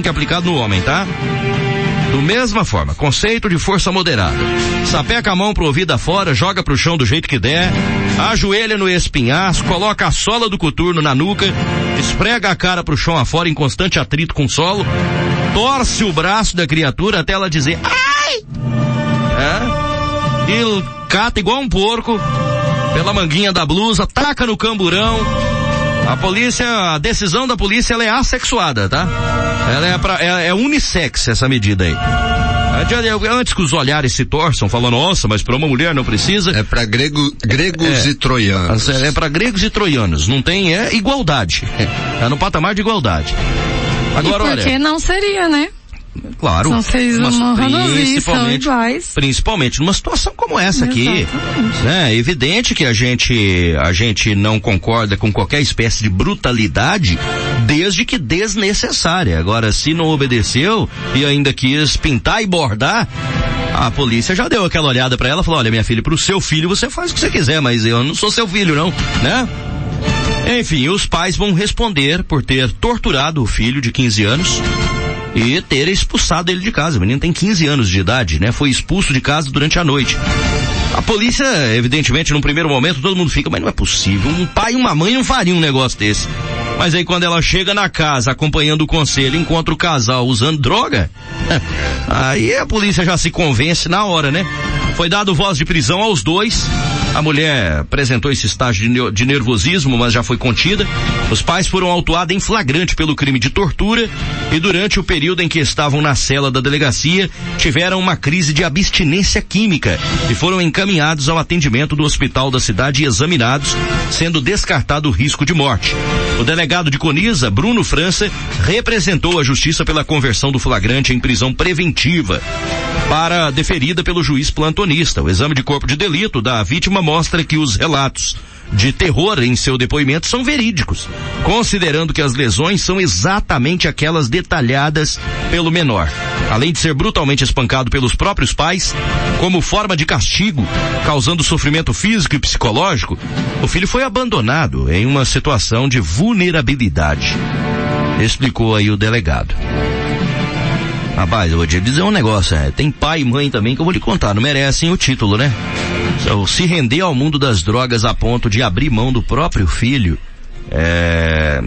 que aplicado no homem, tá? Do mesma forma, conceito de força moderada. Sapeca a mão pro ouvido afora, joga pro chão do jeito que der, ajoelha no espinhaço, coloca a sola do coturno na nuca, esprega a cara pro chão afora em constante atrito com o solo, torce o braço da criatura até ela dizer ai! É? E cata igual um porco pela manguinha da blusa, taca no camburão, a polícia, a decisão da polícia, ela é assexuada, tá? Ela é, pra, é, é unissex essa medida aí. Antes que os olhares se torçam, falando, nossa, mas para uma mulher não precisa. É para grego, gregos é, e troianos. É, é para gregos e troianos. Não tem, é igualdade. É no patamar de igualdade. Agora, e por que não seria, né? Claro. São seres humanos e são. Principalmente numa situação como essa Exatamente. aqui. Né? É evidente que a gente, a gente não concorda com qualquer espécie de brutalidade, desde que desnecessária. Agora, se não obedeceu e ainda quis pintar e bordar, a polícia já deu aquela olhada para ela, falou: olha, minha filha, pro seu filho você faz o que você quiser, mas eu não sou seu filho, não, né? Enfim, os pais vão responder por ter torturado o filho de 15 anos e ter expulsado ele de casa. O menino tem 15 anos de idade, né? Foi expulso de casa durante a noite. A polícia, evidentemente, num primeiro momento, todo mundo fica, mas não é possível. Um pai e uma mãe não fariam um negócio desse. Mas aí quando ela chega na casa acompanhando o conselho, encontra o casal usando droga, aí a polícia já se convence na hora, né? Foi dado voz de prisão aos dois. A mulher apresentou esse estágio de nervosismo, mas já foi contida. Os pais foram autuados em flagrante pelo crime de tortura e durante o período em que estavam na cela da delegacia, tiveram uma crise de abstinência química e foram encaminhados ao atendimento do hospital da cidade e examinados, sendo descartado o risco de morte. O delegado de Coniza, Bruno França, representou a justiça pela conversão do flagrante em prisão preventiva para deferida pelo juiz plantonista. O exame de corpo de delito da vítima mostra que os relatos de terror em seu depoimento são verídicos, considerando que as lesões são exatamente aquelas detalhadas pelo menor. Além de ser brutalmente espancado pelos próprios pais, como forma de castigo, causando sofrimento físico e psicológico, o filho foi abandonado em uma situação de vulnerabilidade. Explicou aí o delegado. Rapaz, eu vou te dizer um negócio, é, tem pai e mãe também que eu vou lhe contar, não merecem o título, né? Então, se render ao mundo das drogas a ponto de abrir mão do próprio filho, é,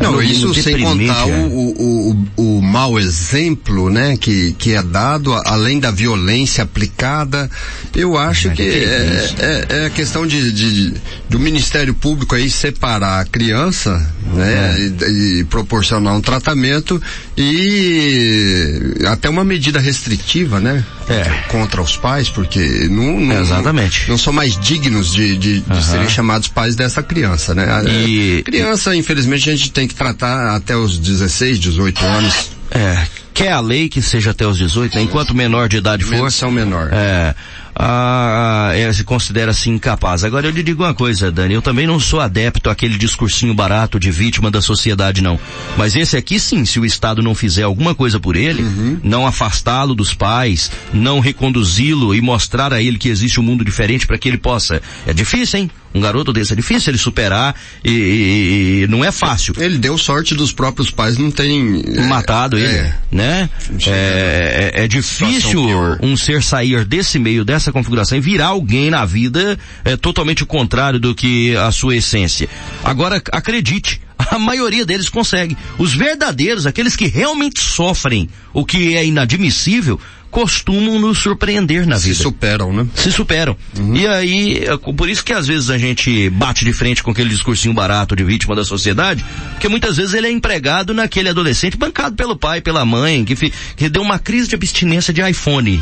não, isso sem contar é. o, o, o, o mau exemplo, né, que, que é dado, além da violência aplicada, eu acho que, que é, é, é, a questão de, de, do Ministério Público aí separar a criança, né, é. e, e, proporcionar um tratamento e até uma medida restritiva, né, é. contra os pais, porque não, não, Exatamente. não, não são mais dignos de, de, de uhum. serem chamados pais dessa criança, né. E... criança, infelizmente, a gente tem tem que tratar até os 16, 18 anos. É, quer a lei que seja até os 18, né? enquanto menor de idade for. São menor. É, ah, ela se considera assim incapaz. Agora eu lhe digo uma coisa, Dani, eu também não sou adepto àquele discursinho barato de vítima da sociedade, não. Mas esse aqui sim, se o Estado não fizer alguma coisa por ele, uhum. não afastá-lo dos pais, não reconduzi-lo e mostrar a ele que existe um mundo diferente para que ele possa. É difícil, hein? Um garoto desse é difícil ele superar e, e, e, não é fácil. Ele deu sorte dos próprios pais não terem é, matado ele, é, né? É, é, é difícil um ser sair desse meio dessa configuração e virar alguém na vida é totalmente o contrário do que a sua essência. Agora acredite, a maioria deles consegue. Os verdadeiros, aqueles que realmente sofrem o que é inadmissível, costumam nos surpreender na vida. Se superam, né? Se superam. Uhum. E aí, é por isso que às vezes a gente bate de frente com aquele discursinho barato de vítima da sociedade, porque muitas vezes ele é empregado naquele adolescente bancado pelo pai, pela mãe, que, que deu uma crise de abstinência de iPhone.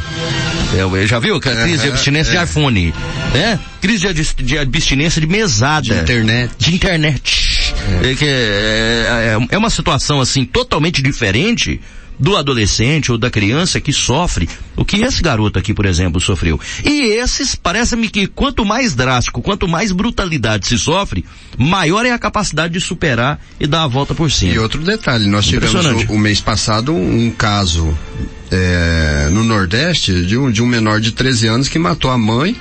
É, já viu? Crise de abstinência é. de iPhone, né? Crise de, de abstinência de mesada. De internet. De internet. É. É, é, é, é uma situação assim totalmente diferente do adolescente ou da criança que sofre o que esse garoto aqui, por exemplo, sofreu. E esses, parece-me que quanto mais drástico, quanto mais brutalidade se sofre, maior é a capacidade de superar e dar a volta por cima. E outro detalhe, nós tivemos o, o mês passado um, caso é, no Nordeste de um, de um menor de 13 anos que matou a mãe,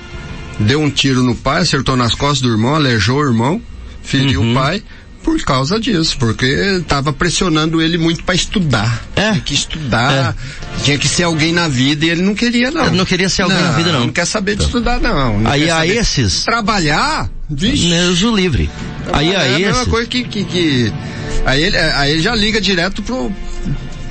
deu um tiro no pai, acertou nas costas do irmão, aleijou o irmão, feriu uhum. o pai, Por causa disso, porque estava pressionando ele muito para estudar. É. Tinha que estudar, é. tinha que ser alguém na vida e ele não queria não. Ele não queria ser alguém não, na vida não. Não quer saber de estudar não. não Aí a esses... Trabalhar. Deus o livre. Aí a esses... É a mesma coisa que, que, que... Aí, ele, aí ele já liga direto pro,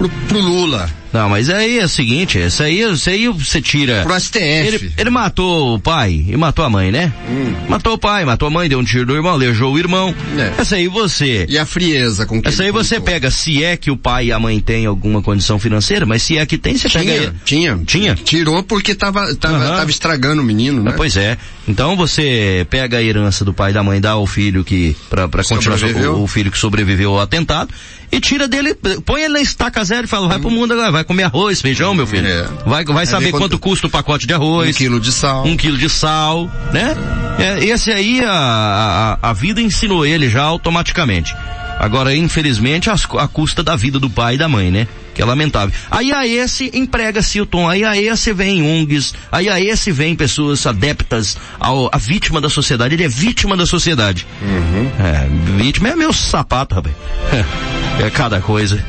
pro, pro Lula. Não, mas aí é o seguinte, isso aí, isso aí você tira. Pro STF. Ele, ele matou o pai e matou a mãe, né? Hum. Matou o pai, matou a mãe, deu um tiro no irmão, aleijou o irmão. É. Essa aí você. E a frieza com que Essa aí você pega, se é que o pai e a mãe têm alguma condição financeira, mas se é que tem, você tinha, pega. Tinha. Tinha. Tirou porque tava, tava, uhum. tava estragando o menino, né? Ah, pois é. Então você pega a herança do pai e da mãe, dá ao filho que, pra, pra continuar o, o filho que sobreviveu ao atentado, e tira dele, põe ele na estaca zero e fala, vai pro mundo agora, vai comer arroz, feijão, meu filho. É. Vai, vai saber quanto, quanto, custa o pacote de arroz. Um quilo de sal. Um quilo de sal, né? É, esse aí a, a, a vida ensinou ele já automaticamente. Agora, infelizmente, a, custa da vida do pai e da mãe, né? que é lamentável. Aí a esse emprega-se o tom, aí a esse vem ONGs, aí a esse vem pessoas adeptas ao, a vítima da sociedade, ele é vítima da sociedade. Uhum. É, vítima é meu sapato, rapaz. É, cada coisa.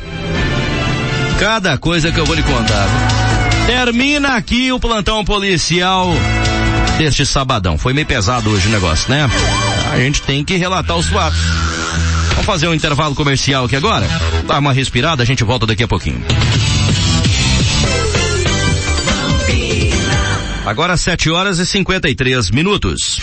Cada coisa que eu vou lhe contar. Termina aqui o plantão policial deste sabadão. Foi meio pesado hoje o negócio, né? A gente tem que relatar os fatos. Vamos fazer um intervalo comercial aqui agora? Dá uma respirada, a gente volta daqui a pouquinho. Agora 7 horas e 53 minutos.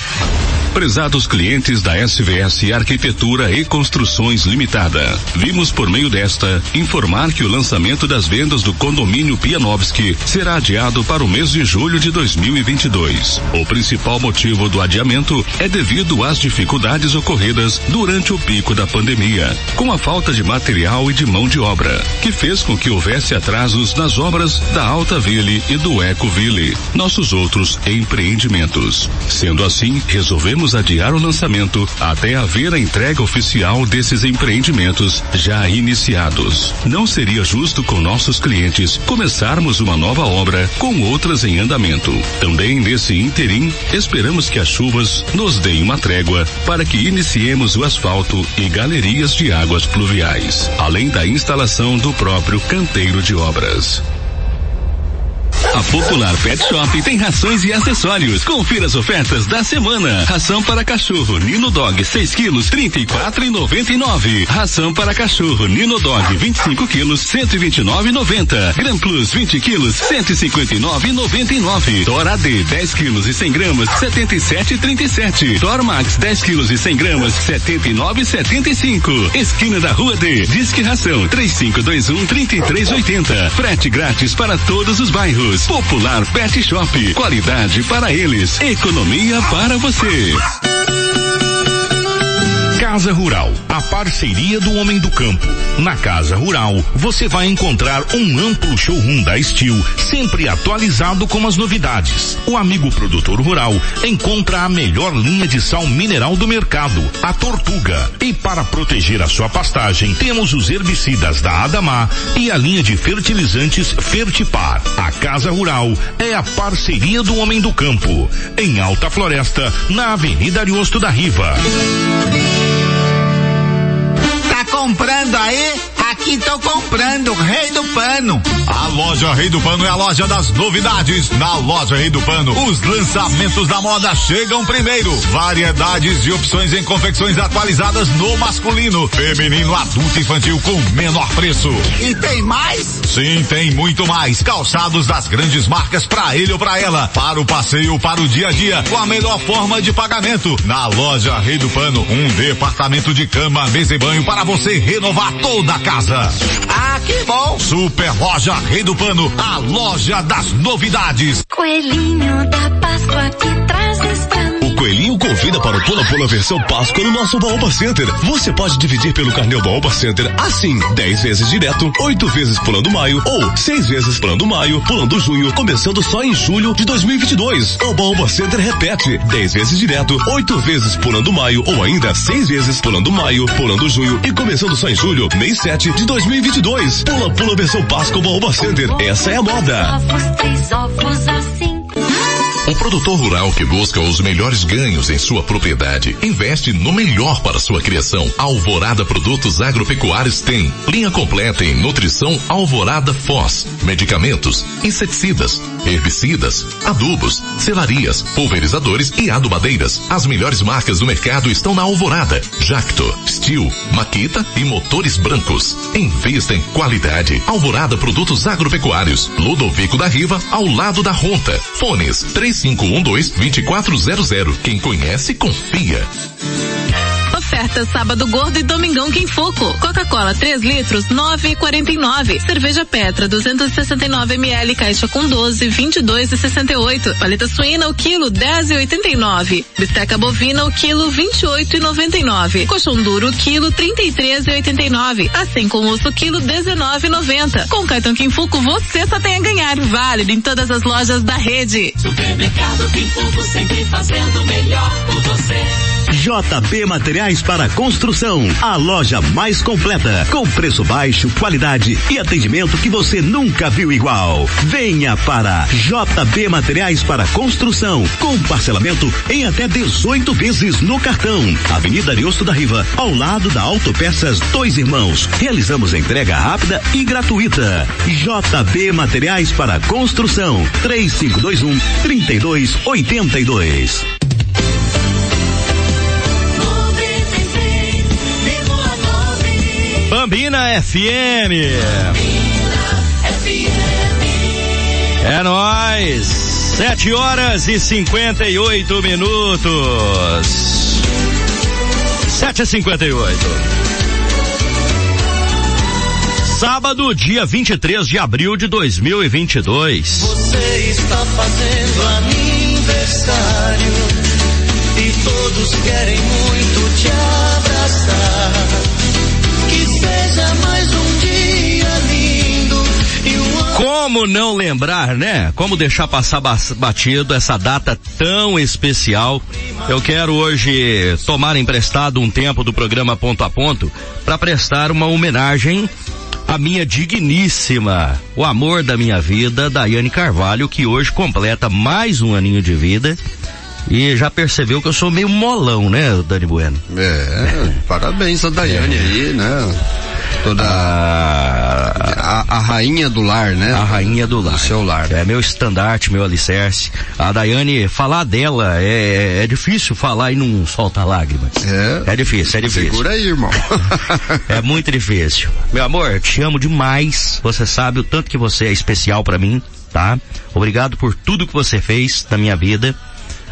Prezados clientes da SVS Arquitetura e Construções Limitada, vimos por meio desta informar que o lançamento das vendas do condomínio Pianovski será adiado para o mês de julho de 2022. O principal motivo do adiamento é devido às dificuldades ocorridas durante o pico da pandemia, com a falta de material e de mão de obra, que fez com que houvesse atrasos nas obras da Alta Ville e do Eco Ville, nossos outros empreendimentos. Sendo assim, resolvemos podemos adiar o lançamento até haver a entrega oficial desses empreendimentos já iniciados. Não seria justo com nossos clientes começarmos uma nova obra com outras em andamento. Também nesse interim, esperamos que as chuvas nos deem uma trégua para que iniciemos o asfalto e galerias de águas pluviais, além da instalação do próprio canteiro de obras. A Popular Pet Shop tem rações e acessórios. Confira as ofertas da semana. Ração para cachorro Nino Dog 6 quilos 34 e 99. Ração para cachorro Nino Dog 25 quilos 129,90. Gran Plus 20 quilos 159,99. Tora D 10 quilos e 100 gramas 77,37. Tor Max 10 quilos e 100 gramas 79,75. Esquina da Rua D. Disque Ração 3521 3380. Frete grátis para todos os bairros. Popular Pet Shop. Qualidade para eles. Economia para você. Casa Rural, a parceria do homem do campo. Na Casa Rural, você vai encontrar um amplo showroom da Steel, sempre atualizado com as novidades. O amigo produtor rural encontra a melhor linha de sal mineral do mercado, a Tortuga. E para proteger a sua pastagem, temos os herbicidas da Adamar e a linha de fertilizantes Fertipar. A Casa Rural é a parceria do homem do campo. Em Alta Floresta, na Avenida Ariosto da Riva comprando aí? Aqui tô comprando, Rei do Pano. A loja Rei do Pano é a loja das novidades. Na loja Rei do Pano, os lançamentos da moda chegam primeiro. Variedades e opções em confecções atualizadas no masculino, feminino, adulto e infantil com menor preço. E tem mais? Sim, tem muito mais. Calçados das grandes marcas para ele ou para ela. Para o passeio para o dia a dia, com a melhor forma de pagamento. Na loja Rei do Pano, um departamento de cama, mesa e banho para você renovar toda a casa. Ah, que bom! Super Loja Rei do Pano, a loja das novidades. Coelhinho da Páscoa que traz Coelhinho convida para o Pula Pula versão Páscoa no nosso Baoba Center. Você pode dividir pelo carnê Baoba Center assim, 10 vezes direto, 8 vezes pulando maio ou 6 vezes pulando maio, pulando junho, começando só em julho de 2022. O Baoba Center repete, 10 vezes direto, 8 vezes pulando maio ou ainda 6 vezes pulando maio, pulando junho e começando só em julho, mês 7 de 2022. Pula Pula versão Páscoa Baoba Center. Essa é a moda. Ovos, três ovos assim. Produtor rural que busca os melhores ganhos em sua propriedade investe no melhor para sua criação. Alvorada Produtos Agropecuários tem linha completa em nutrição Alvorada Foz, medicamentos, inseticidas, herbicidas, adubos, selarias, pulverizadores e adubadeiras. As melhores marcas do mercado estão na Alvorada, Jacto, Steel, Maquita e motores brancos. Invista em qualidade. Alvorada Produtos Agropecuários, Ludovico da Riva, ao lado da Ronta. Fones 3512-2400. Quem conhece, confia. Oferta sábado gordo e domingão Quinfoco. Coca-Cola 3 litros 9,49. Cerveja Petra 269 ml caixa com 12 22 e 68. Paleta suína o quilo 10 e 89. Bisteca bovina o quilo 28 e 99. Colchão duro o quilo 33 e 89. Assim com osso quilo 19,90. Com cartão Quinfoco você só tem a ganhar. Válido em todas as lojas da rede. Supermercado Quinfoco sempre fazendo melhor por você. JB Materiais para Construção, a loja mais completa, com preço baixo, qualidade e atendimento que você nunca viu igual. Venha para JB Materiais para Construção, com parcelamento em até 18 vezes no cartão. Avenida Ariosto da Riva, ao lado da Autopeças Dois Irmãos. Realizamos entrega rápida e gratuita. JB Materiais para Construção, 3521 3282. Bambina FM. É nóis. Sete horas e cinquenta e oito minutos. Sete e cinquenta e oito. Sábado, dia 23 de abril de 2022. Você está fazendo aniversário e todos querem muito te abraçar Como não lembrar, né? Como deixar passar batido essa data tão especial? Eu quero hoje tomar emprestado um tempo do programa Ponto a Ponto para prestar uma homenagem à minha digníssima, o amor da minha vida, Daiane Carvalho, que hoje completa mais um aninho de vida e já percebeu que eu sou meio molão, né, Dani Bueno? É, parabéns a Daiane é. aí, né? Toda a, a, a, rainha do lar, né? A rainha do lar. Do seu lar. É meu estandarte, meu alicerce. A Daiane, falar dela é, é difícil falar e não solta lágrimas. É. É difícil, é difícil. Segura aí, irmão. é muito difícil. Meu amor, te amo demais. Você sabe o tanto que você é especial para mim, tá? Obrigado por tudo que você fez na minha vida.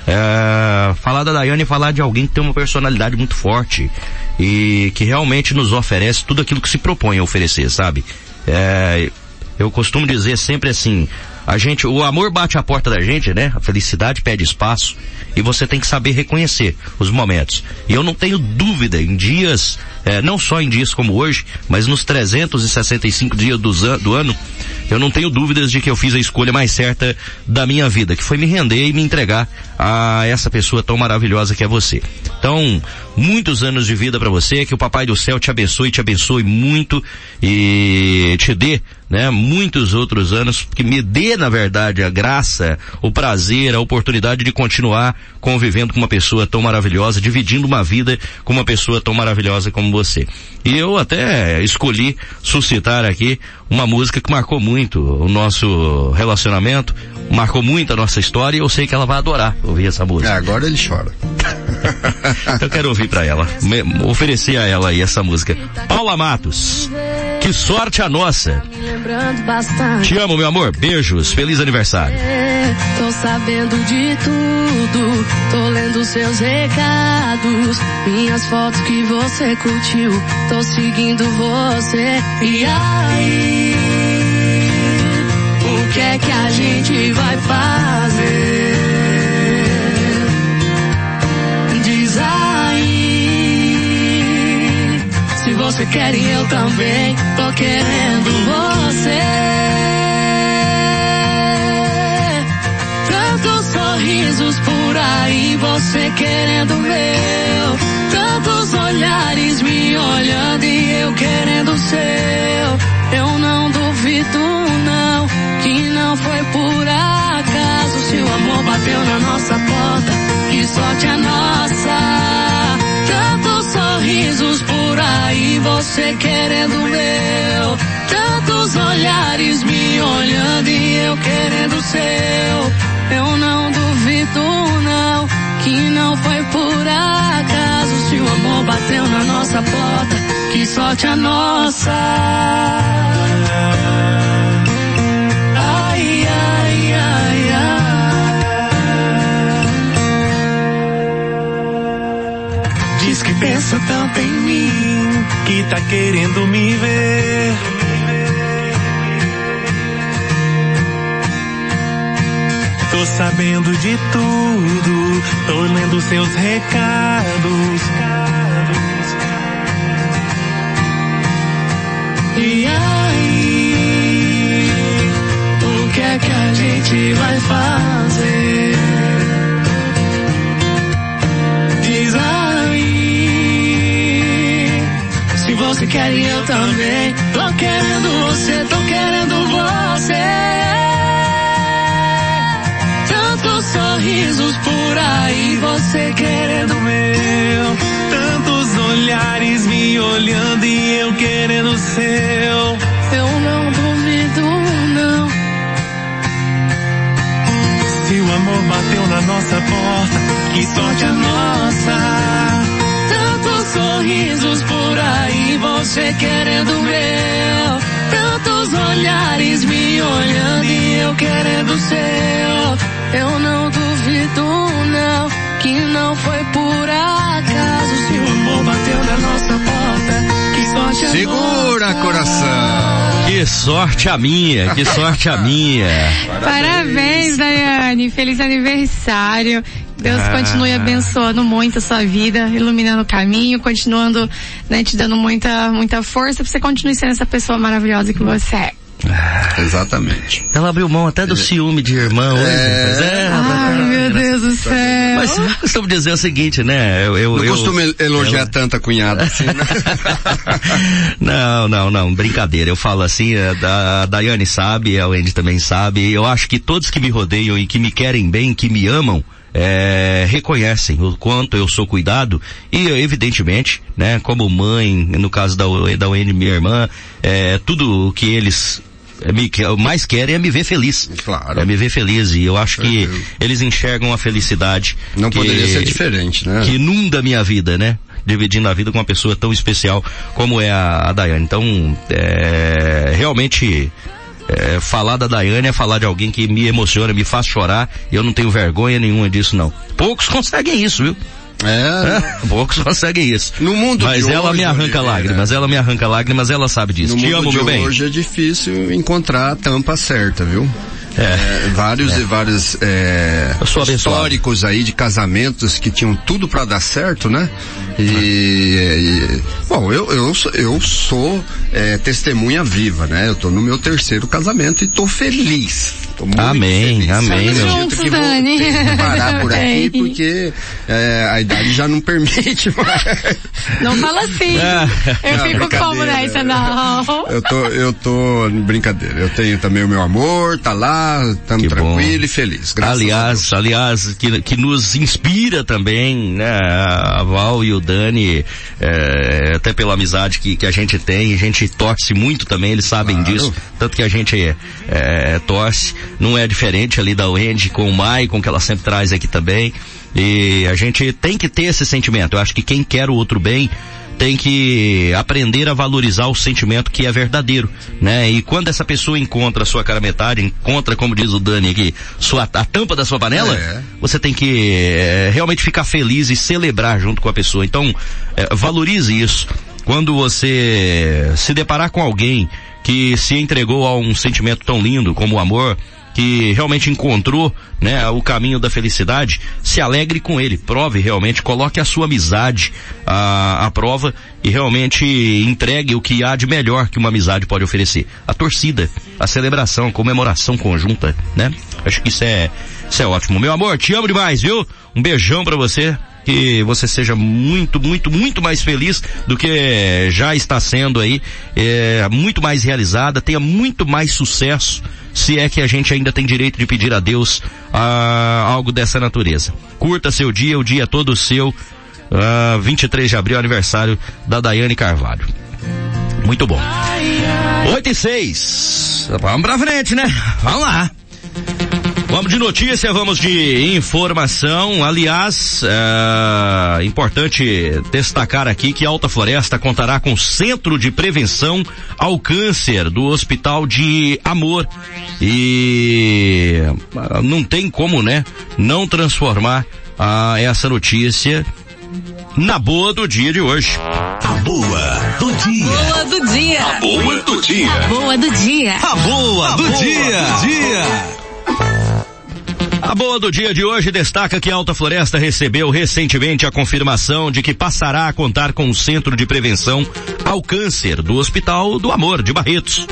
É, falar da Daiane é falar de alguém que tem uma personalidade muito forte e que realmente nos oferece tudo aquilo que se propõe a oferecer, sabe? É, eu costumo dizer sempre assim, a gente, o amor bate a porta da gente, né? A felicidade pede espaço e você tem que saber reconhecer os momentos. E eu não tenho dúvida em dias, é, não só em dias como hoje, mas nos 365 dias do, do ano, eu não tenho dúvidas de que eu fiz a escolha mais certa da minha vida, que foi me render e me entregar a essa pessoa tão maravilhosa que é você. Então, muitos anos de vida para você, que o Papai do Céu te abençoe, te abençoe muito e te dê, né, muitos outros anos, que me dê, na verdade, a graça, o prazer, a oportunidade de continuar convivendo com uma pessoa tão maravilhosa, dividindo uma vida com uma pessoa tão maravilhosa como você. E eu até escolhi suscitar aqui uma música que marcou muito o nosso relacionamento, marcou muito a nossa história e eu sei que ela vai adorar ouvir essa música. É, agora ele chora. eu quero ouvir para ela, me, oferecer a ela aí essa música. Paula Matos, que sorte a nossa. Te amo, meu amor. Beijos. Feliz aniversário. É, tô sabendo de tudo. Tô lendo seus recados. Minhas fotos que você Tô seguindo você. E aí? O que é que a gente vai fazer? Diz aí. Se você quer e eu também. Tô querendo você. Tantos sorrisos por aí, você querendo meu. Tantos olhares me olhando e eu querendo seu. Eu não duvido não, que não foi por acaso. Se o amor bateu na nossa porta, que sorte a nossa. Tantos sorrisos por aí, você querendo o meu. Tantos olhares me olhando e eu querendo seu. Eu não duvido não, que não foi por acaso. Bateu na nossa porta, que sorte a nossa. pensa tanto em mim que tá querendo me ver. Tô sabendo de tudo, tô lendo seus recados. Gente vai fazer? você quer e eu também. Tô querendo você, tô querendo você. Tantos sorrisos por aí, você querendo meu. Tantos olhares me olhando e eu querendo o que sorte a nossa sorrisos por aí, você querendo meu. Tantos olhares me olhando e eu querendo seu. Eu não duvido não, que não foi por acaso. Se o amor bateu na nossa porta, que sorte a Segura, nossa. coração. Que sorte a minha, que sorte a minha. Parabéns, Parabéns Daiane. Feliz aniversário. Deus ah. continue abençoando muito a sua vida, iluminando o caminho, continuando, né, te dando muita, muita força para você continue sendo essa pessoa maravilhosa que você é. Ah, exatamente. Ela abriu mão até do é. ciúme de irmão. É, é, Ai, meu Deus do céu. Mas eu costumo dizer o seguinte, né? Eu, eu, não eu, costumo elogiar ela... tanta cunhada assim, né? não, não, não, brincadeira. Eu falo assim, a, a Daiane sabe, a Wendy também sabe. Eu acho que todos que me rodeiam e que me querem bem, que me amam, é, reconhecem o quanto eu sou cuidado e evidentemente, né, como mãe, no caso da, da UN, minha irmã, é, tudo o que eles é, me, mais querem é me ver feliz. Claro. É me ver feliz e eu acho que eles enxergam a felicidade. Não que, poderia ser diferente, né? Que inunda minha vida, né? Dividindo a vida com uma pessoa tão especial como é a, a Dayane. Então, é, realmente é, falar da Daiane é falar de alguém que me emociona, me faz chorar, e eu não tenho vergonha nenhuma disso não. Poucos conseguem isso, viu? É. é. poucos conseguem isso. No mundo Mas ela hoje, me arranca lágrimas, ela me arranca lágrimas, ela sabe disso. No Te mundo amo, de meu bem. Hoje é difícil encontrar a tampa certa, viu? É. é, vários é. e vários é, históricos aí de casamentos que tinham tudo para dar certo, né? E, e, bom, eu, eu, eu sou testemunha viva, né? Eu tô no meu terceiro casamento e tô feliz. Tô muito amém, feliz. amém. Eu acredito que Dani. vou parar por aqui porque é, a idade já não permite mais. Não fala assim. eu não, fico como nessa, não. Eu tô, eu tô, brincadeira. Eu tenho também o meu amor, tá lá, estamos tranquilo e feliz. Aliás, aliás, que, que nos inspira também, né? A Val e o Dani, é, até pela amizade que, que a gente tem, a gente torce muito também, eles sabem claro. disso, tanto que a gente é, é, torce, não é diferente ali da Wendy com o Maicon, que ela sempre traz aqui também, e a gente tem que ter esse sentimento, eu acho que quem quer o outro bem, tem que aprender a valorizar o sentimento que é verdadeiro, né? E quando essa pessoa encontra a sua cara metade, encontra, como diz o Dani aqui, sua, a tampa da sua panela, é. você tem que é, realmente ficar feliz e celebrar junto com a pessoa. Então, é, valorize isso. Quando você se deparar com alguém que se entregou a um sentimento tão lindo como o amor, que realmente encontrou, né, o caminho da felicidade, se alegre com ele, prove realmente, coloque a sua amizade à, à prova e realmente entregue o que há de melhor que uma amizade pode oferecer. A torcida, a celebração, a comemoração conjunta, né? Acho que isso é, isso é ótimo. Meu amor, te amo demais, viu? Um beijão para você que você seja muito, muito, muito mais feliz do que já está sendo aí, é, muito mais realizada, tenha muito mais sucesso, se é que a gente ainda tem direito de pedir a Deus ah, algo dessa natureza. Curta seu dia, o dia todo seu. Uh, ah, 23 de abril, aniversário da Daiane Carvalho. Muito bom. 8 e 6. Vamos pra frente, né? Vamos lá. Vamos de notícia, vamos de informação. Aliás, é importante destacar aqui que Alta Floresta contará com Centro de Prevenção ao Câncer do Hospital de Amor. E ah, não tem como, né, não transformar ah, essa notícia na boa do dia de hoje. A boa do dia. Boa do dia. A boa do dia. A boa do dia. A boa do dia. dia. A boa do dia de hoje destaca que Alta Floresta recebeu recentemente a confirmação de que passará a contar com o Centro de Prevenção ao Câncer do Hospital do Amor de Barretos.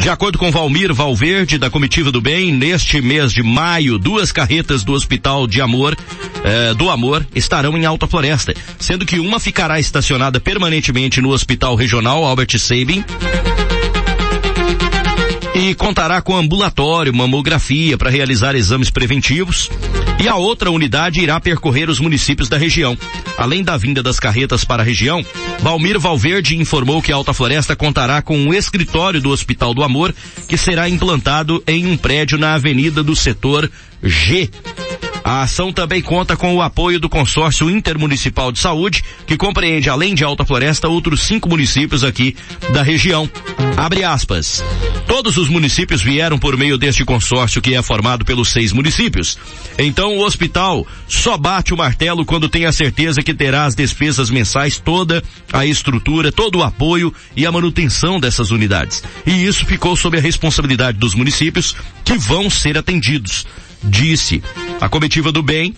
De acordo com Valmir Valverde, da Comitiva do Bem, neste mês de maio, duas carretas do Hospital de Amor, eh, do Amor, estarão em Alta Floresta, sendo que uma ficará estacionada permanentemente no Hospital Regional Albert Sabin e contará com ambulatório, mamografia para realizar exames preventivos. E a outra unidade irá percorrer os municípios da região. Além da vinda das carretas para a região, Valmir Valverde informou que a Alta Floresta contará com um escritório do Hospital do Amor que será implantado em um prédio na Avenida do Setor G. A ação também conta com o apoio do Consórcio Intermunicipal de Saúde, que compreende, além de Alta Floresta, outros cinco municípios aqui da região. Abre aspas. Todos os municípios vieram por meio deste consórcio que é formado pelos seis municípios. Então o hospital só bate o martelo quando tem a certeza que terá as despesas mensais toda a estrutura, todo o apoio e a manutenção dessas unidades. E isso ficou sob a responsabilidade dos municípios que vão ser atendidos disse. A comitiva do bem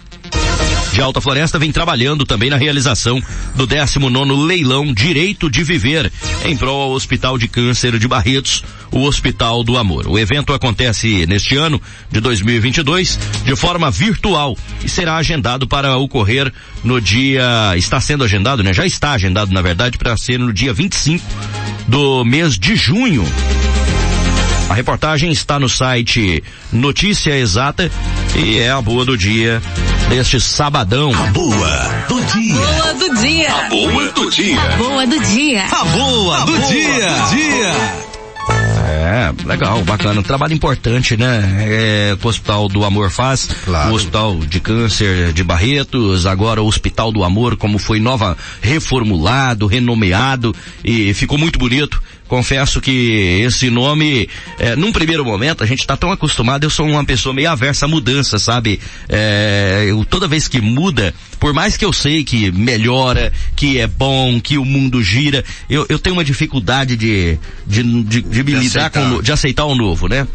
de Alta Floresta vem trabalhando também na realização do 19 leilão Direito de Viver em prol ao Hospital de Câncer de Barretos, o Hospital do Amor. O evento acontece neste ano de 2022 de forma virtual e será agendado para ocorrer no dia está sendo agendado, né? Já está agendado na verdade para ser no dia 25 do mês de junho a reportagem está no site Notícia Exata e é a boa do dia deste sabadão. A boa do dia. Boa do dia. A boa do dia. A boa do dia. A boa do dia. dia. É, legal, bacana. Um trabalho importante, né? É, que o Hospital do Amor faz. Claro. O Hospital de Câncer de Barretos, agora o Hospital do Amor, como foi nova, reformulado, renomeado e ficou muito bonito confesso que esse nome, é, num primeiro momento, a gente está tão acostumado, eu sou uma pessoa meio aversa a mudança, sabe? É, eu, toda vez que muda, por mais que eu sei que melhora, que é bom, que o mundo gira, eu, eu tenho uma dificuldade de, de, de, de me de lidar aceitar. com, de aceitar o novo, né?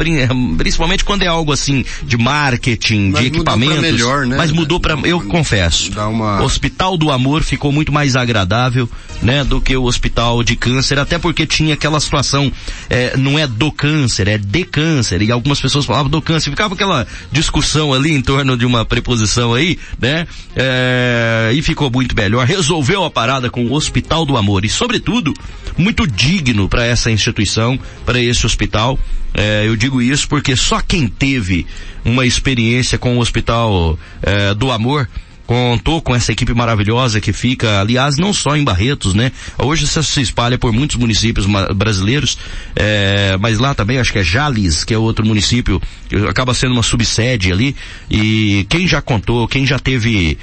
Principalmente quando é algo assim, de marketing, mas de equipamentos. Melhor, né? Mas mudou para, eu confesso. Uma... Hospital do Amor ficou muito mais agradável, né? Do que o Hospital de Câncer, até porque tinha aquela situação, é, não é do câncer, é de câncer, e algumas pessoas falavam do câncer, ficava aquela discussão ali em torno de uma preposição aí, né? É, e ficou muito melhor, resolveu a parada com o Hospital do Amor, e sobretudo, muito digno para essa instituição, para esse hospital, é, eu digo isso porque só quem teve uma experiência com o Hospital é, do Amor contou com essa equipe maravilhosa que fica, aliás, não só em Barretos, né? Hoje isso se espalha por muitos municípios brasileiros, é, mas lá também acho que é Jales, que é outro município, acaba sendo uma subsede ali, e quem já contou, quem já teve